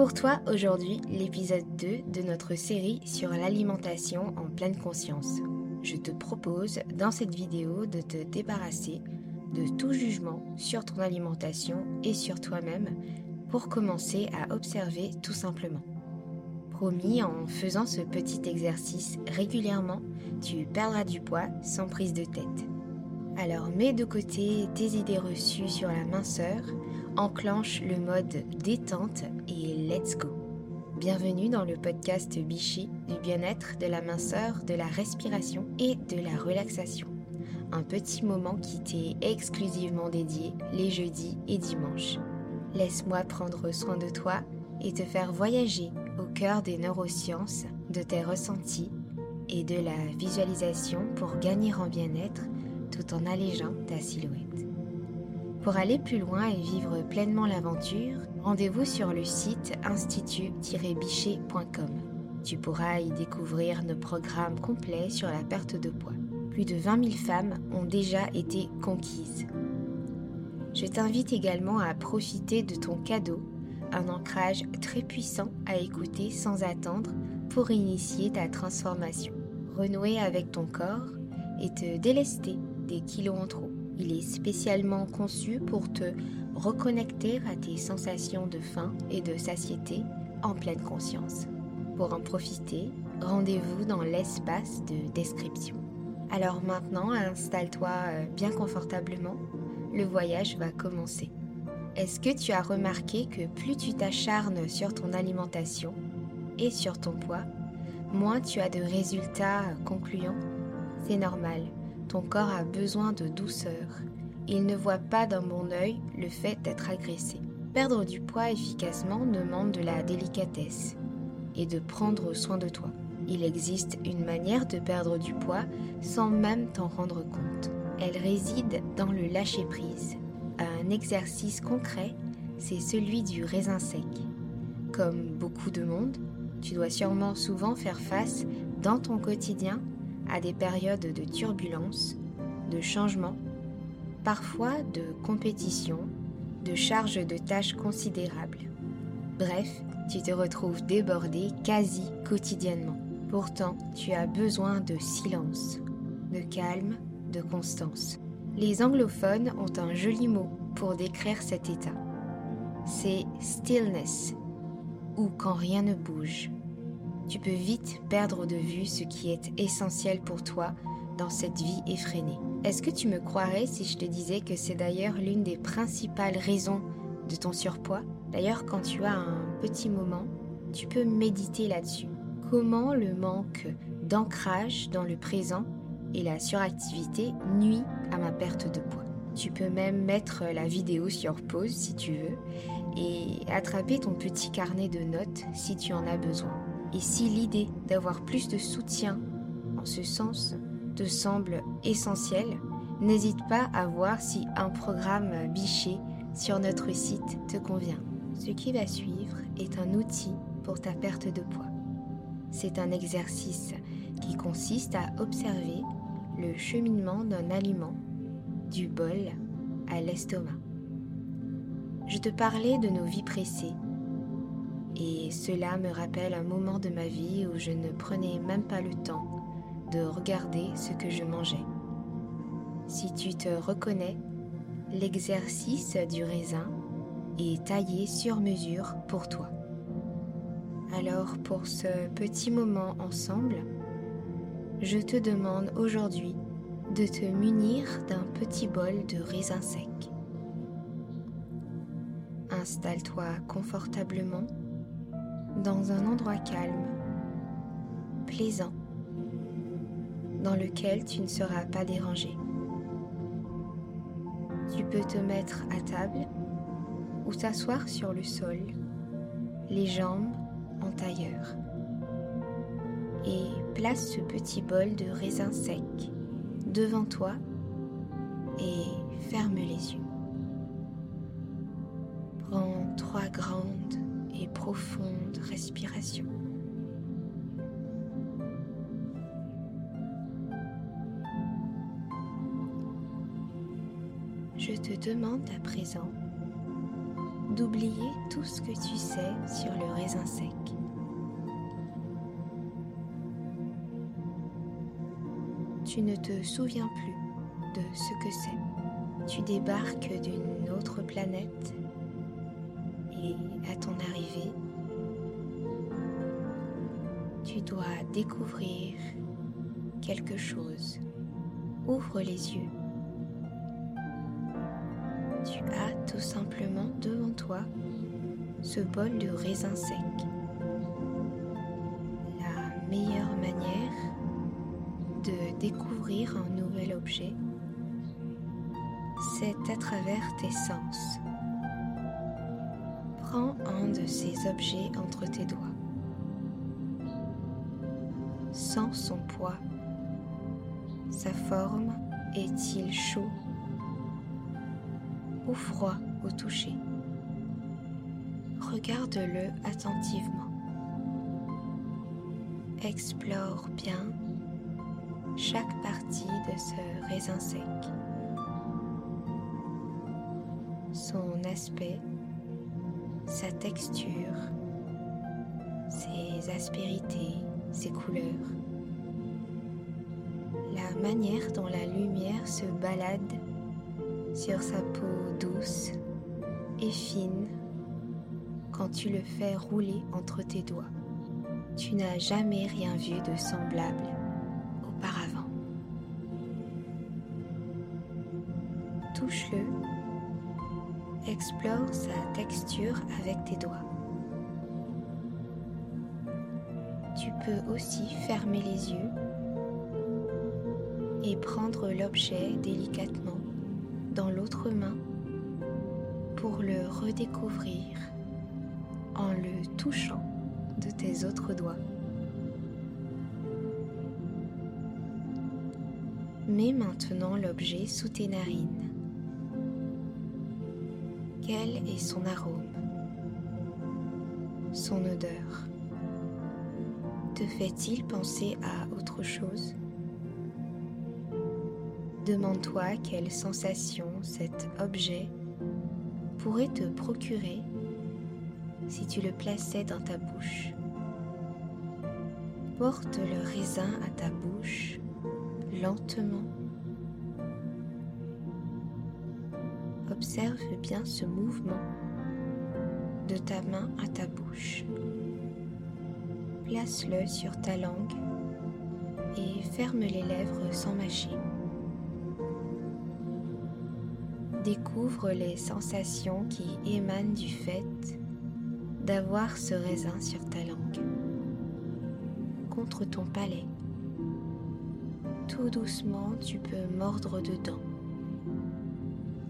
pour toi aujourd'hui l'épisode 2 de notre série sur l'alimentation en pleine conscience. Je te propose dans cette vidéo de te débarrasser de tout jugement sur ton alimentation et sur toi-même pour commencer à observer tout simplement. Promis, en faisant ce petit exercice régulièrement, tu perdras du poids sans prise de tête. Alors mets de côté tes idées reçues sur la minceur, enclenche le mode détente et let's go. Bienvenue dans le podcast Bichy du bien-être, de la minceur, de la respiration et de la relaxation. Un petit moment qui t'est exclusivement dédié les jeudis et dimanches. Laisse-moi prendre soin de toi et te faire voyager au cœur des neurosciences, de tes ressentis et de la visualisation pour gagner en bien-être tout en allégeant ta silhouette. Pour aller plus loin et vivre pleinement l'aventure, rendez-vous sur le site institut-bichet.com. Tu pourras y découvrir nos programmes complets sur la perte de poids. Plus de 20 000 femmes ont déjà été conquises. Je t'invite également à profiter de ton cadeau, un ancrage très puissant à écouter sans attendre pour initier ta transformation. Renouer avec ton corps et te délester des kilos en trop. Il est spécialement conçu pour te reconnecter à tes sensations de faim et de satiété en pleine conscience. Pour en profiter, rendez-vous dans l'espace de description. Alors maintenant, installe-toi euh, bien confortablement. Le voyage va commencer. Est-ce que tu as remarqué que plus tu t'acharnes sur ton alimentation et sur ton poids, moins tu as de résultats concluants? C'est normal ton corps a besoin de douceur. Il ne voit pas d'un bon œil le fait d'être agressé. Perdre du poids efficacement demande de la délicatesse et de prendre soin de toi. Il existe une manière de perdre du poids sans même t'en rendre compte. Elle réside dans le lâcher-prise. Un exercice concret, c'est celui du raisin sec. Comme beaucoup de monde, tu dois sûrement souvent faire face dans ton quotidien à des périodes de turbulence, de changement, parfois de compétition, de charge de tâches considérables. Bref, tu te retrouves débordé quasi quotidiennement. Pourtant, tu as besoin de silence, de calme, de constance. Les anglophones ont un joli mot pour décrire cet état. C'est stillness, ou quand rien ne bouge tu peux vite perdre de vue ce qui est essentiel pour toi dans cette vie effrénée. Est-ce que tu me croirais si je te disais que c'est d'ailleurs l'une des principales raisons de ton surpoids? D'ailleurs, quand tu as un petit moment, tu peux méditer là-dessus. Comment le manque d'ancrage dans le présent et la suractivité nuit à ma perte de poids? Tu peux même mettre la vidéo sur pause si tu veux et attraper ton petit carnet de notes si tu en as besoin. Et si l'idée d'avoir plus de soutien en ce sens te semble essentielle, n'hésite pas à voir si un programme biché sur notre site te convient. Ce qui va suivre est un outil pour ta perte de poids. C'est un exercice qui consiste à observer le cheminement d'un aliment du bol à l'estomac. Je te parlais de nos vies pressées et cela me rappelle un moment de ma vie où je ne prenais même pas le temps de regarder ce que je mangeais. Si tu te reconnais, l'exercice du raisin est taillé sur mesure pour toi. Alors pour ce petit moment ensemble, je te demande aujourd'hui de te munir d'un petit bol de raisin sec. Installe-toi confortablement dans un endroit calme, plaisant, dans lequel tu ne seras pas dérangé. Tu peux te mettre à table ou t'asseoir sur le sol, les jambes en tailleur. Et place ce petit bol de raisin sec devant toi et ferme les yeux. Prends trois grandes profonde respiration. Je te demande à présent d'oublier tout ce que tu sais sur le raisin sec. Tu ne te souviens plus de ce que c'est. Tu débarques d'une autre planète et à ton arrivée, tu dois découvrir quelque chose. Ouvre les yeux. Tu as tout simplement devant toi ce bol de raisin sec. La meilleure manière de découvrir un nouvel objet, c'est à travers tes sens. Prends un de ces objets entre tes doigts. Sens son poids. Sa forme est-il chaud ou froid au toucher? Regarde-le attentivement. Explore bien chaque partie de ce raisin sec. Son aspect, sa texture, ses aspérités, ses couleurs, la manière dont la lumière se balade sur sa peau douce et fine quand tu le fais rouler entre tes doigts. Tu n'as jamais rien vu de semblable auparavant. Touche-le, explore sa texture avec tes doigts. Tu peux aussi fermer les yeux et prendre l'objet délicatement dans l'autre main pour le redécouvrir en le touchant de tes autres doigts. Mets maintenant l'objet sous tes narines. Quel est son arôme Son odeur Te fait-il penser à autre chose? Demande-toi quelle sensation cet objet pourrait te procurer si tu le plaçais dans ta bouche. Porte le raisin à ta bouche lentement. Observe bien ce mouvement de ta main à ta bouche. Place-le sur ta langue et ferme les lèvres sans mâcher. Découvre les sensations qui émanent du fait d'avoir ce raisin sur ta langue, contre ton palais. Tout doucement, tu peux mordre dedans.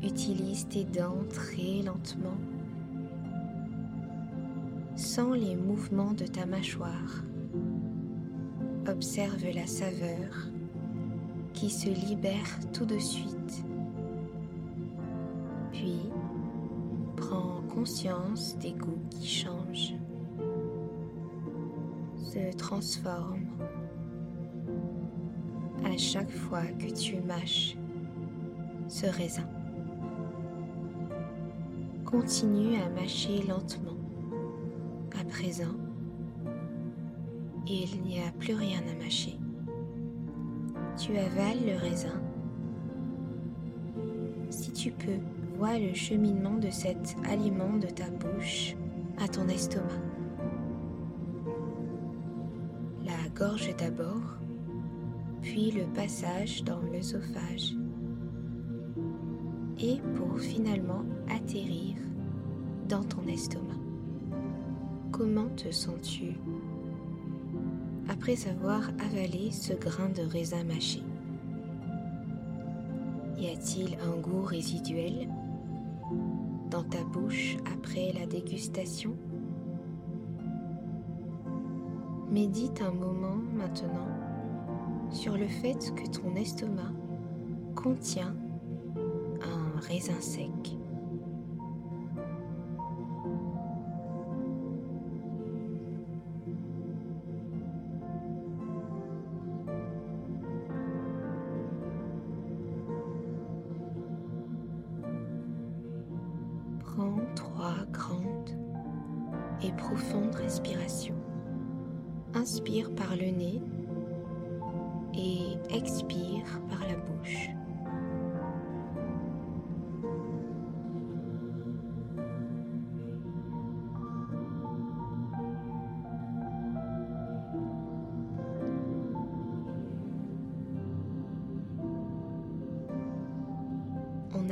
Utilise tes dents très lentement. Sens les mouvements de ta mâchoire. Observe la saveur qui se libère tout de suite. Puis, prends conscience des goûts qui changent, se transforment à chaque fois que tu mâches ce raisin. Continue à mâcher lentement. À présent, il n'y a plus rien à mâcher. Tu avales le raisin. Si tu peux, vois le cheminement de cet aliment de ta bouche à ton estomac. La gorge d'abord, puis le passage dans l'œsophage. Et pour finalement atterrir dans ton estomac. Comment te sens-tu après avoir avalé ce grain de raisin mâché? Y a-t-il un goût résiduel dans ta bouche après la dégustation? Médite un moment maintenant sur le fait que ton estomac contient raisin sec. Prends trois grandes et profondes respirations. Inspire par le nez et expire par la bouche.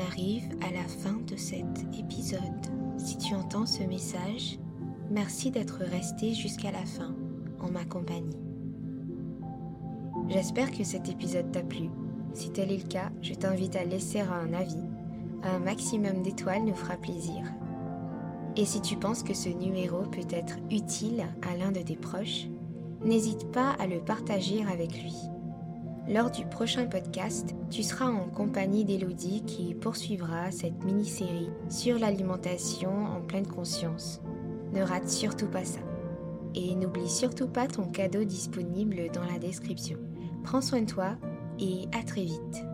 Arrive à la fin de cet épisode. Si tu entends ce message, merci d'être resté jusqu'à la fin en ma compagnie. J'espère que cet épisode t'a plu. Si tel est le cas, je t'invite à laisser un avis. Un maximum d'étoiles nous fera plaisir. Et si tu penses que ce numéro peut être utile à l'un de tes proches, n'hésite pas à le partager avec lui. Lors du prochain podcast, tu seras en compagnie d'Elodie qui poursuivra cette mini-série sur l'alimentation en pleine conscience. Ne rate surtout pas ça. Et n'oublie surtout pas ton cadeau disponible dans la description. Prends soin de toi et à très vite.